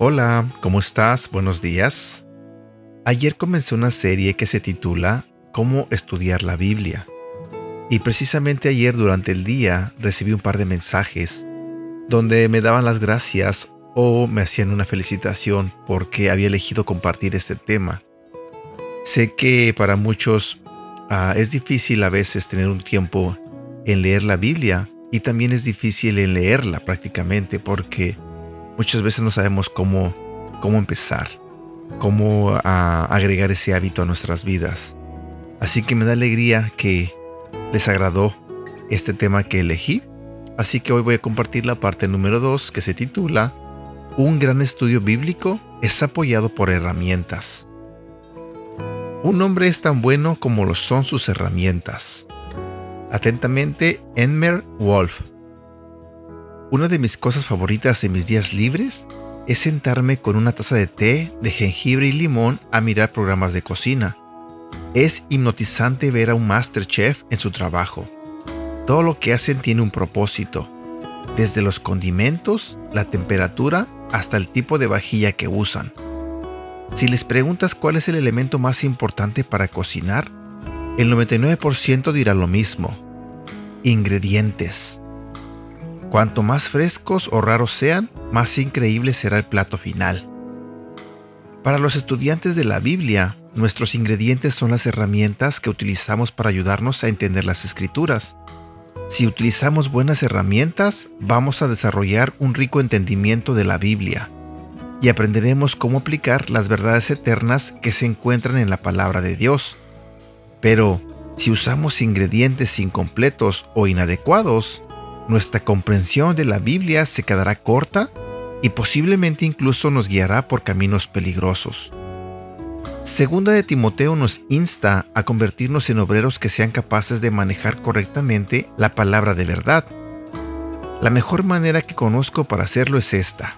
Hola, ¿cómo estás? Buenos días. Ayer comencé una serie que se titula Cómo estudiar la Biblia. Y precisamente ayer durante el día recibí un par de mensajes donde me daban las gracias o me hacían una felicitación porque había elegido compartir este tema. Sé que para muchos ah, es difícil a veces tener un tiempo en leer la Biblia y también es difícil en leerla prácticamente porque muchas veces no sabemos cómo, cómo empezar, cómo agregar ese hábito a nuestras vidas. Así que me da alegría que les agradó este tema que elegí. Así que hoy voy a compartir la parte número 2 que se titula Un gran estudio bíblico es apoyado por herramientas. Un hombre es tan bueno como lo son sus herramientas. Atentamente, Enmer Wolf. Una de mis cosas favoritas en mis días libres es sentarme con una taza de té de jengibre y limón a mirar programas de cocina. Es hipnotizante ver a un master chef en su trabajo. Todo lo que hacen tiene un propósito, desde los condimentos, la temperatura, hasta el tipo de vajilla que usan. Si les preguntas cuál es el elemento más importante para cocinar, el 99% dirá lo mismo. Ingredientes. Cuanto más frescos o raros sean, más increíble será el plato final. Para los estudiantes de la Biblia, nuestros ingredientes son las herramientas que utilizamos para ayudarnos a entender las escrituras. Si utilizamos buenas herramientas, vamos a desarrollar un rico entendimiento de la Biblia y aprenderemos cómo aplicar las verdades eternas que se encuentran en la palabra de Dios. Pero, si usamos ingredientes incompletos o inadecuados, nuestra comprensión de la Biblia se quedará corta y posiblemente incluso nos guiará por caminos peligrosos. Segunda de Timoteo nos insta a convertirnos en obreros que sean capaces de manejar correctamente la palabra de verdad. La mejor manera que conozco para hacerlo es esta.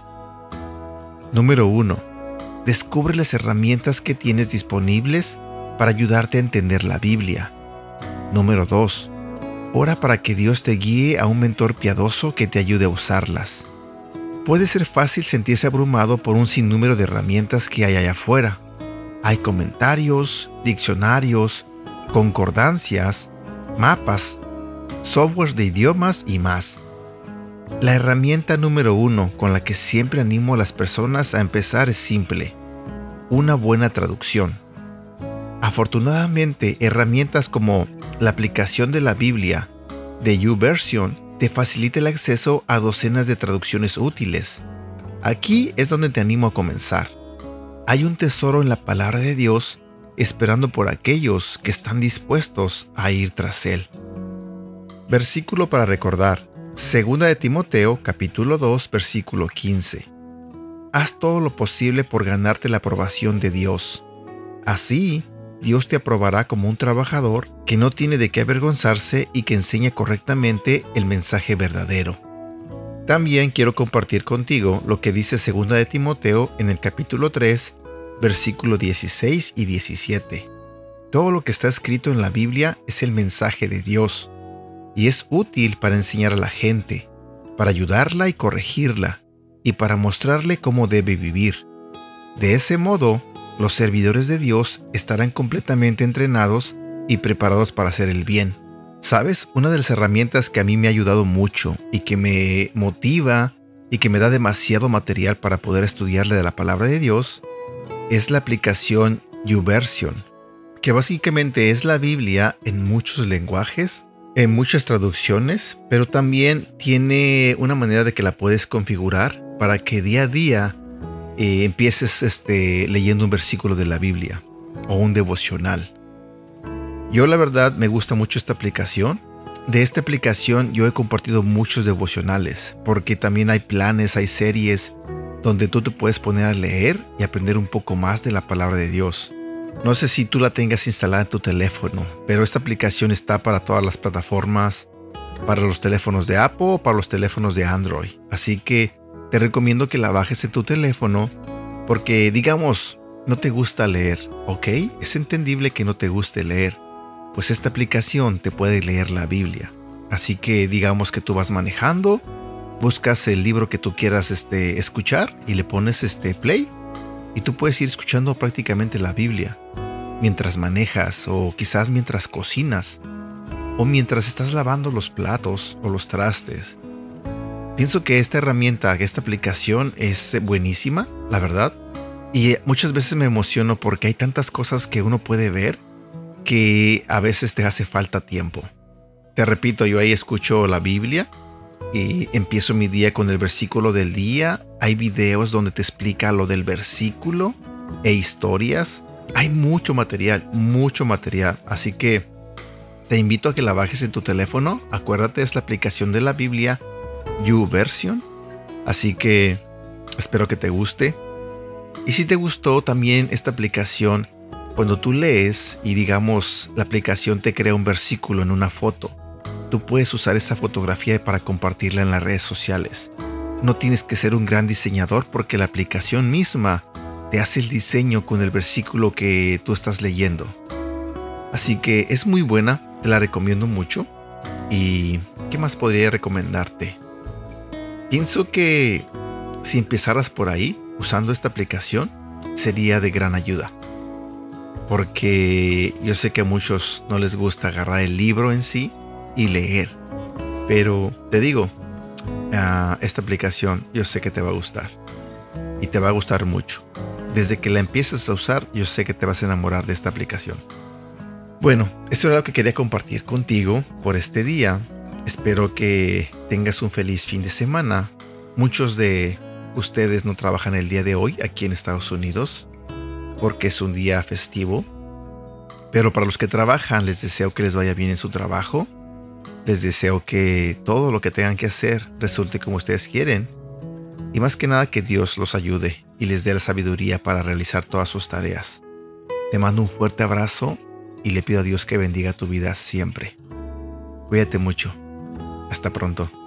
Número 1. Descubre las herramientas que tienes disponibles para ayudarte a entender la Biblia. Número 2. Ora para que Dios te guíe a un mentor piadoso que te ayude a usarlas. Puede ser fácil sentirse abrumado por un sinnúmero de herramientas que hay allá afuera. Hay comentarios, diccionarios, concordancias, mapas, softwares de idiomas y más. La herramienta número uno con la que siempre animo a las personas a empezar es simple, una buena traducción. Afortunadamente, herramientas como la aplicación de la Biblia de YouVersion te facilita el acceso a docenas de traducciones útiles. Aquí es donde te animo a comenzar. Hay un tesoro en la palabra de Dios esperando por aquellos que están dispuestos a ir tras él. Versículo para recordar. Segunda de Timoteo capítulo 2 versículo 15. Haz todo lo posible por ganarte la aprobación de Dios. Así, Dios te aprobará como un trabajador que no tiene de qué avergonzarse y que enseña correctamente el mensaje verdadero. También quiero compartir contigo lo que dice 2 de Timoteo en el capítulo 3, versículo 16 y 17. Todo lo que está escrito en la Biblia es el mensaje de Dios y es útil para enseñar a la gente, para ayudarla y corregirla, y para mostrarle cómo debe vivir. De ese modo, los servidores de Dios estarán completamente entrenados y preparados para hacer el bien. ¿Sabes? Una de las herramientas que a mí me ha ayudado mucho y que me motiva y que me da demasiado material para poder estudiarle de la palabra de Dios es la aplicación YouVersion, que básicamente es la Biblia en muchos lenguajes, en muchas traducciones, pero también tiene una manera de que la puedes configurar para que día a día eh, empieces este, leyendo un versículo de la Biblia o un devocional. Yo la verdad me gusta mucho esta aplicación. De esta aplicación yo he compartido muchos devocionales porque también hay planes, hay series donde tú te puedes poner a leer y aprender un poco más de la palabra de Dios. No sé si tú la tengas instalada en tu teléfono, pero esta aplicación está para todas las plataformas, para los teléfonos de Apple o para los teléfonos de Android. Así que te recomiendo que la bajes en tu teléfono porque digamos, no te gusta leer, ¿ok? Es entendible que no te guste leer, pues esta aplicación te puede leer la Biblia. Así que digamos que tú vas manejando buscas el libro que tú quieras este, escuchar y le pones este play y tú puedes ir escuchando prácticamente la Biblia mientras manejas o quizás mientras cocinas o mientras estás lavando los platos o los trastes. Pienso que esta herramienta, esta aplicación es buenísima, la verdad. Y muchas veces me emociono porque hay tantas cosas que uno puede ver que a veces te hace falta tiempo. Te repito, yo ahí escucho la Biblia y empiezo mi día con el versículo del día. Hay videos donde te explica lo del versículo e historias. Hay mucho material, mucho material. Así que te invito a que la bajes en tu teléfono. Acuérdate, es la aplicación de la Biblia YouVersion. Así que espero que te guste. Y si te gustó también esta aplicación, cuando tú lees y digamos la aplicación te crea un versículo en una foto, tú puedes usar esa fotografía para compartirla en las redes sociales. No tienes que ser un gran diseñador porque la aplicación misma te hace el diseño con el versículo que tú estás leyendo. Así que es muy buena, te la recomiendo mucho. ¿Y qué más podría recomendarte? Pienso que si empezaras por ahí, usando esta aplicación, sería de gran ayuda. Porque yo sé que a muchos no les gusta agarrar el libro en sí y leer. Pero te digo, ah, esta aplicación yo sé que te va a gustar. Y te va a gustar mucho. Desde que la empieces a usar, yo sé que te vas a enamorar de esta aplicación. Bueno, eso era lo que quería compartir contigo por este día. Espero que tengas un feliz fin de semana. Muchos de ustedes no trabajan el día de hoy aquí en Estados Unidos porque es un día festivo. Pero para los que trabajan les deseo que les vaya bien en su trabajo. Les deseo que todo lo que tengan que hacer resulte como ustedes quieren. Y más que nada que Dios los ayude y les dé la sabiduría para realizar todas sus tareas. Te mando un fuerte abrazo y le pido a Dios que bendiga tu vida siempre. Cuídate mucho. Hasta pronto.